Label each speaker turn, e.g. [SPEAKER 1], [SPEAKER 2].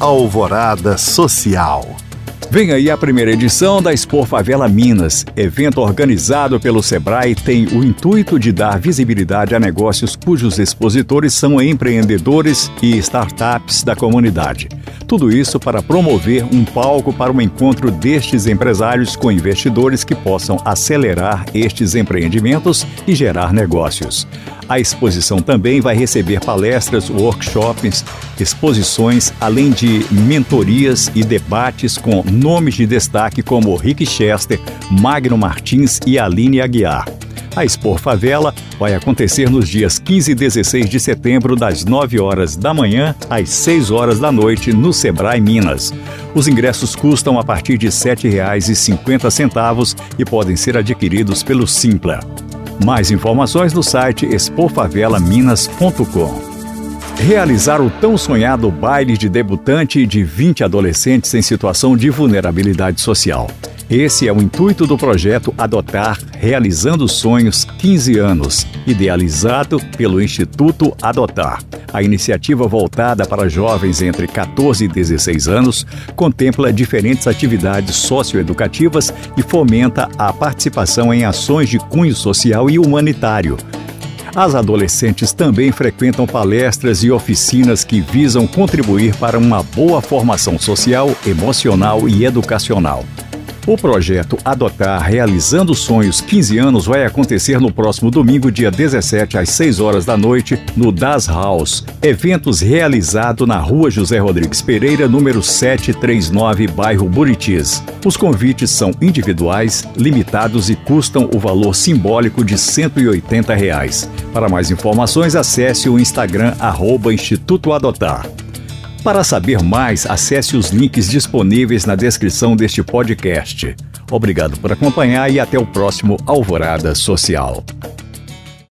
[SPEAKER 1] Alvorada Social.
[SPEAKER 2] Vem aí a primeira edição da Expo Favela Minas. Evento organizado pelo Sebrae tem o intuito de dar visibilidade a negócios cujos expositores são empreendedores e startups da comunidade. Tudo isso para promover um palco para o encontro destes empresários com investidores que possam acelerar estes empreendimentos e gerar negócios. A exposição também vai receber palestras, workshops, exposições, além de mentorias e debates com nomes de destaque como Rick Chester, Magno Martins e Aline Aguiar. A Expor Favela vai acontecer nos dias 15 e 16 de setembro, das 9 horas da manhã às 6 horas da noite, no Sebrae Minas. Os ingressos custam a partir de R$ 7,50 e podem ser adquiridos pelo Simpla. Mais informações no site expofavelaminas.com. Realizar o tão sonhado baile de debutante de 20 adolescentes em situação de vulnerabilidade social. Esse é o intuito do projeto Adotar Realizando Sonhos 15 anos, idealizado pelo Instituto Adotar. A iniciativa voltada para jovens entre 14 e 16 anos contempla diferentes atividades socioeducativas e fomenta a participação em ações de cunho social e humanitário. As adolescentes também frequentam palestras e oficinas que visam contribuir para uma boa formação social, emocional e educacional. O projeto Adotar Realizando Sonhos 15 anos vai acontecer no próximo domingo, dia 17, às 6 horas da noite, no Das House. Eventos realizado na rua José Rodrigues Pereira, número 739, bairro Buritis. Os convites são individuais, limitados e custam o valor simbólico de 180 reais. Para mais informações, acesse o Instagram arroba Instituto Adotar. Para saber mais, acesse os links disponíveis na descrição deste podcast. Obrigado por acompanhar e até o próximo Alvorada Social.